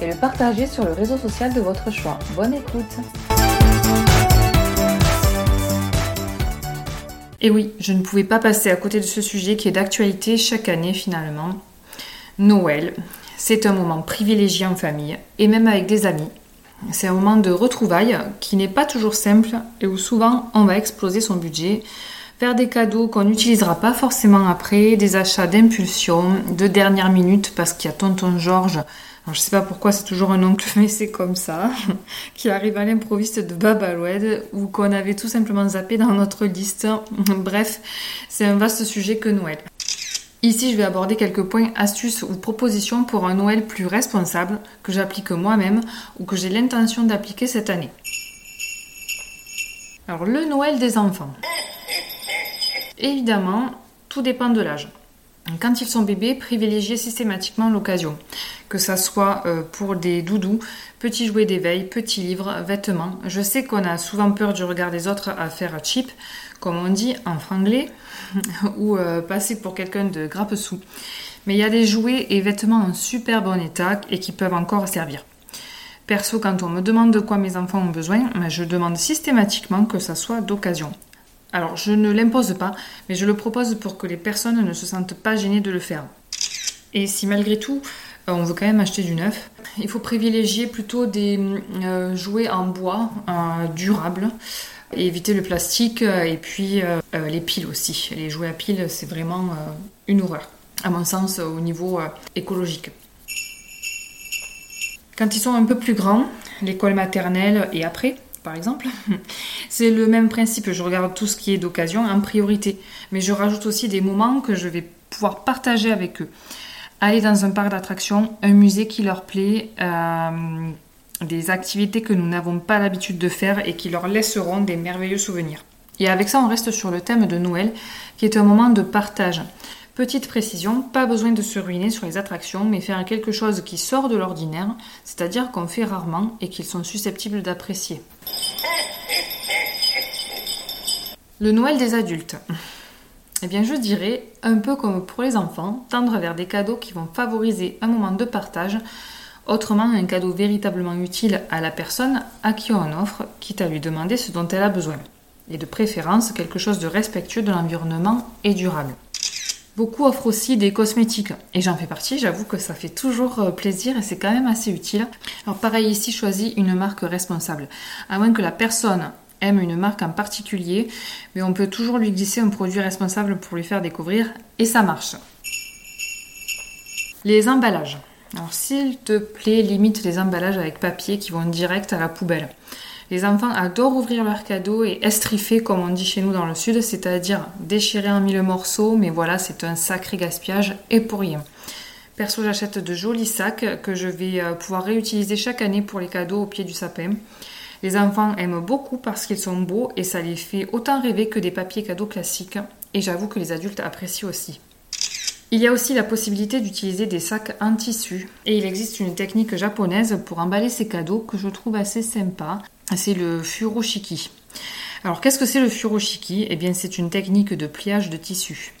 et le partager sur le réseau social de votre choix. Bonne écoute Et oui, je ne pouvais pas passer à côté de ce sujet qui est d'actualité chaque année finalement. Noël, c'est un moment privilégié en famille et même avec des amis. C'est un moment de retrouvailles qui n'est pas toujours simple et où souvent on va exploser son budget, faire des cadeaux qu'on n'utilisera pas forcément après, des achats d'impulsion, de dernière minute parce qu'il y a tonton Georges alors, je sais pas pourquoi c'est toujours un oncle, mais c'est comme ça, qui arrive à l'improviste de Babaloued ou qu'on avait tout simplement zappé dans notre liste. Bref, c'est un vaste sujet que Noël. Ici, je vais aborder quelques points, astuces ou propositions pour un Noël plus responsable que j'applique moi-même ou que j'ai l'intention d'appliquer cette année. Alors, le Noël des enfants. Évidemment, tout dépend de l'âge. Quand ils sont bébés, privilégiez systématiquement l'occasion, que ça soit euh, pour des doudous, petits jouets d'éveil, petits livres, vêtements. Je sais qu'on a souvent peur du regard des autres à faire cheap, comme on dit en franglais, ou euh, passer pour quelqu'un de grappe-sous. Mais il y a des jouets et vêtements en super bon état et qui peuvent encore servir. Perso, quand on me demande de quoi mes enfants ont besoin, je demande systématiquement que ça soit d'occasion. Alors, je ne l'impose pas, mais je le propose pour que les personnes ne se sentent pas gênées de le faire. Et si malgré tout, euh, on veut quand même acheter du neuf, il faut privilégier plutôt des euh, jouets en bois euh, durables éviter le plastique et puis les piles aussi. Les jouets à piles, c'est vraiment une horreur, à mon sens, au niveau écologique. Quand ils sont un peu plus grands, l'école maternelle et après, par exemple. C'est le même principe, je regarde tout ce qui est d'occasion en priorité, mais je rajoute aussi des moments que je vais pouvoir partager avec eux. Aller dans un parc d'attractions, un musée qui leur plaît, euh, des activités que nous n'avons pas l'habitude de faire et qui leur laisseront des merveilleux souvenirs. Et avec ça, on reste sur le thème de Noël, qui est un moment de partage. Petite précision, pas besoin de se ruiner sur les attractions, mais faire quelque chose qui sort de l'ordinaire, c'est-à-dire qu'on fait rarement et qu'ils sont susceptibles d'apprécier. Le Noël des adultes. Eh bien, je dirais, un peu comme pour les enfants, tendre vers des cadeaux qui vont favoriser un moment de partage, autrement un cadeau véritablement utile à la personne à qui on offre, quitte à lui demander ce dont elle a besoin. Et de préférence, quelque chose de respectueux de l'environnement et durable. Beaucoup offrent aussi des cosmétiques et j'en fais partie, j'avoue que ça fait toujours euh, plaisir et c'est quand même assez utile. Alors pareil ici, choisis une marque responsable. À moins que la personne aime une marque en particulier, mais on peut toujours lui glisser un produit responsable pour lui faire découvrir et ça marche. Les emballages. Alors s'il te plaît, limite les emballages avec papier qui vont direct à la poubelle. Les enfants adorent ouvrir leurs cadeaux et estriffer, comme on dit chez nous dans le sud, c'est-à-dire déchirer en mille morceaux, mais voilà, c'est un sacré gaspillage et pour rien. Perso, j'achète de jolis sacs que je vais euh, pouvoir réutiliser chaque année pour les cadeaux au pied du sapin. Les enfants aiment beaucoup parce qu'ils sont beaux et ça les fait autant rêver que des papiers cadeaux classiques. Et j'avoue que les adultes apprécient aussi. Il y a aussi la possibilité d'utiliser des sacs en tissu et il existe une technique japonaise pour emballer ces cadeaux que je trouve assez sympa c'est le furoshiki. Alors qu'est-ce que c'est le furoshiki? Eh bien c'est une technique de pliage de tissu.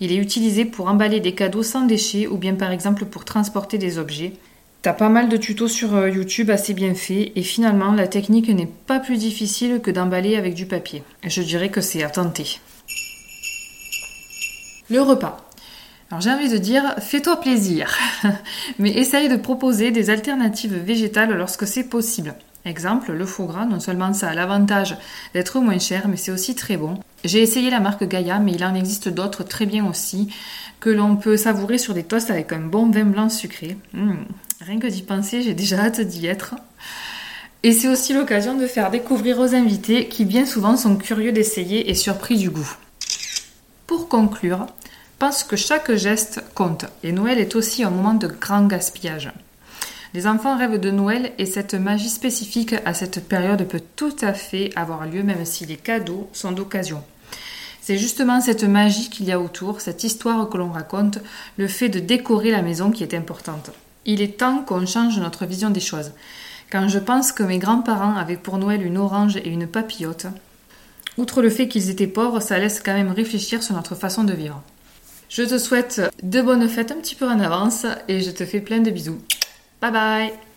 Il est utilisé pour emballer des cadeaux sans déchets ou bien par exemple pour transporter des objets. T'as pas mal de tutos sur euh, YouTube assez bien faits et finalement la technique n'est pas plus difficile que d'emballer avec du papier. Je dirais que c'est à tenter. Le repas. Alors j'ai envie de dire, fais-toi plaisir, mais essaye de proposer des alternatives végétales lorsque c'est possible. Exemple, le foie gras, non seulement ça a l'avantage d'être moins cher, mais c'est aussi très bon. J'ai essayé la marque Gaia, mais il en existe d'autres très bien aussi, que l'on peut savourer sur des toasts avec un bon vin blanc sucré. Hmm, rien que d'y penser, j'ai déjà hâte d'y être. Et c'est aussi l'occasion de faire découvrir aux invités qui bien souvent sont curieux d'essayer et surpris du goût. Pour conclure, pense que chaque geste compte et Noël est aussi un moment de grand gaspillage. Les enfants rêvent de Noël et cette magie spécifique à cette période peut tout à fait avoir lieu même si les cadeaux sont d'occasion. C'est justement cette magie qu'il y a autour, cette histoire que l'on raconte, le fait de décorer la maison qui est importante. Il est temps qu'on change notre vision des choses. Quand je pense que mes grands-parents avaient pour Noël une orange et une papillote, outre le fait qu'ils étaient pauvres, ça laisse quand même réfléchir sur notre façon de vivre. Je te souhaite de bonnes fêtes un petit peu en avance et je te fais plein de bisous. Bye bye